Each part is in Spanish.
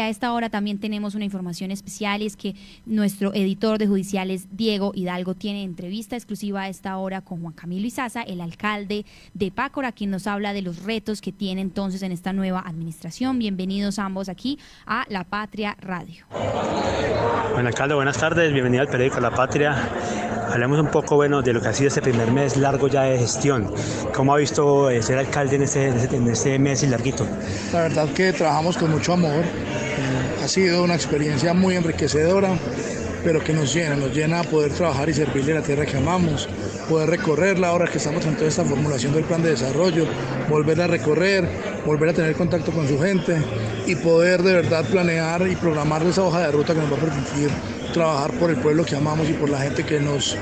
y a esta hora también tenemos una información especial y es que nuestro editor de judiciales, Diego Hidalgo, tiene entrevista exclusiva a esta hora con Juan Camilo Izaza, el alcalde de Pácora, quien nos habla de los retos que tiene entonces en esta nueva administración. Bienvenidos ambos aquí a La Patria Radio. Bueno, alcalde, buenas tardes, bienvenido al periódico La Patria. Hablemos un poco bueno, de lo que ha sido este primer mes largo ya de gestión. ¿Cómo ha visto eh, ser alcalde en este, en este, mes y larguito? La verdad que trabajamos con mucho amor. Ha sido una experiencia muy enriquecedora, pero que nos llena, nos llena poder trabajar y servirle a la tierra que amamos, poder recorrerla ahora que estamos en toda esta formulación del plan de desarrollo, volver a recorrer, volver a tener contacto con su gente y poder de verdad planear y programar esa hoja de ruta que nos va a permitir trabajar por el pueblo que amamos y por la gente que nos,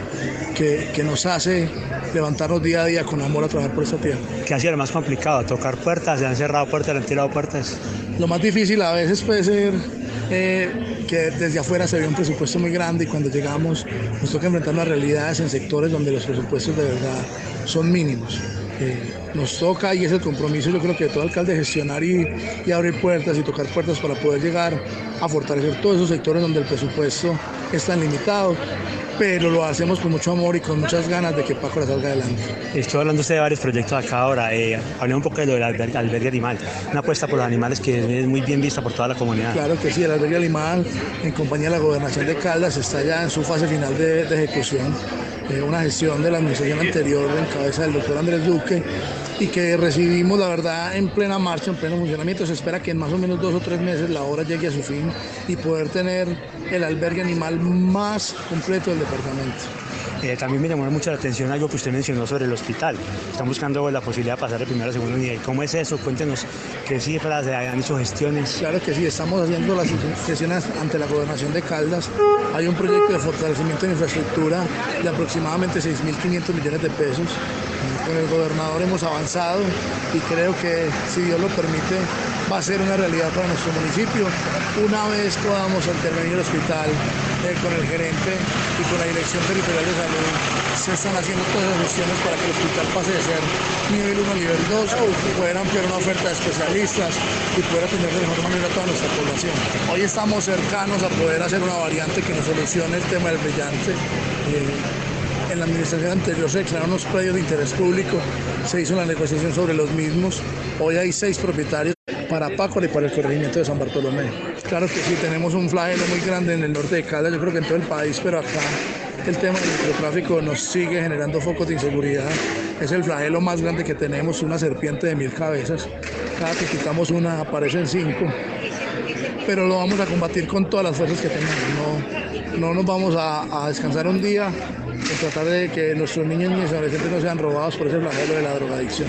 que, que nos hace levantarnos día a día con amor a trabajar por esta tierra. ¿Qué ha sido lo más complicado? ¿Tocar puertas? ¿Se han cerrado puertas? ¿Se han tirado puertas? Lo más difícil a veces puede ser que desde afuera se ve un presupuesto muy grande y cuando llegamos nos toca enfrentar las realidades en sectores donde los presupuestos de verdad son mínimos. Eh, nos toca y es el compromiso yo creo que de todo alcalde gestionar y, y, abrir puertas y tocar puertas para poder llegar a fortalecer todos esos sectores donde el presupuesto es tan limitado pero lo hacemos con mucho amor y con muchas ganas de que Paco la salga adelante. Estoy hablando usted de varios proyectos acá ahora. Eh, hablé un poco de lo del albergue, albergue, animal, una apuesta por los animales que es muy bien vista por toda la comunidad. Claro que sí, el albergue animal, en compañía de la gobernación de Caldas, está ya en su fase final de, de ejecución. Eh, una gestión de la administración anterior en cabeza del doctor Andrés Duque y que recibimos, la verdad, en plena marcha, en pleno funcionamiento. Se espera que en más o menos dos o tres meses la obra llegue a su fin y poder tener el albergue animal más completo del departamento. Eh, también me llamó mucho la atención algo que usted mencionó sobre el hospital. Están buscando la posibilidad de pasar de primero a segundo nivel. ¿Cómo es eso? Cuéntenos qué cifras han hecho gestiones. Claro que sí, estamos haciendo las gestiones ante la gobernación de Caldas. Hay un proyecto de fortalecimiento de infraestructura de aproximadamente 6.500 millones de pesos. Con el gobernador hemos avanzado y creo que, si Dios lo permite, va a ser una realidad para nuestro municipio. Una vez podamos intervenir el hospital eh, con el gerente y con la Dirección Territorial de Salud, se están haciendo todas las gestiones para que el hospital pase de ser nivel 1 a nivel 2, poder ampliar una oferta de especialistas y poder atender de mejor manera a toda nuestra población. Hoy estamos cercanos a poder hacer una variante que nos solucione el tema del brillante. Eh, en la administración anterior se declararon unos predios de interés público, se hizo la negociación sobre los mismos. Hoy hay seis propietarios para Paco y para el corregimiento de San Bartolomé. Claro que sí, tenemos un flagelo muy grande en el norte de Caldas, yo creo que en todo el país, pero acá el tema del microtráfico nos sigue generando focos de inseguridad. Es el flagelo más grande que tenemos, una serpiente de mil cabezas. Cada que quitamos una aparecen cinco. Pero lo vamos a combatir con todas las fuerzas que tenemos. No, no nos vamos a, descansar un día en tratar de que nuestros niños y adolescentes no sean robados por ese flagelo de la drogadicción.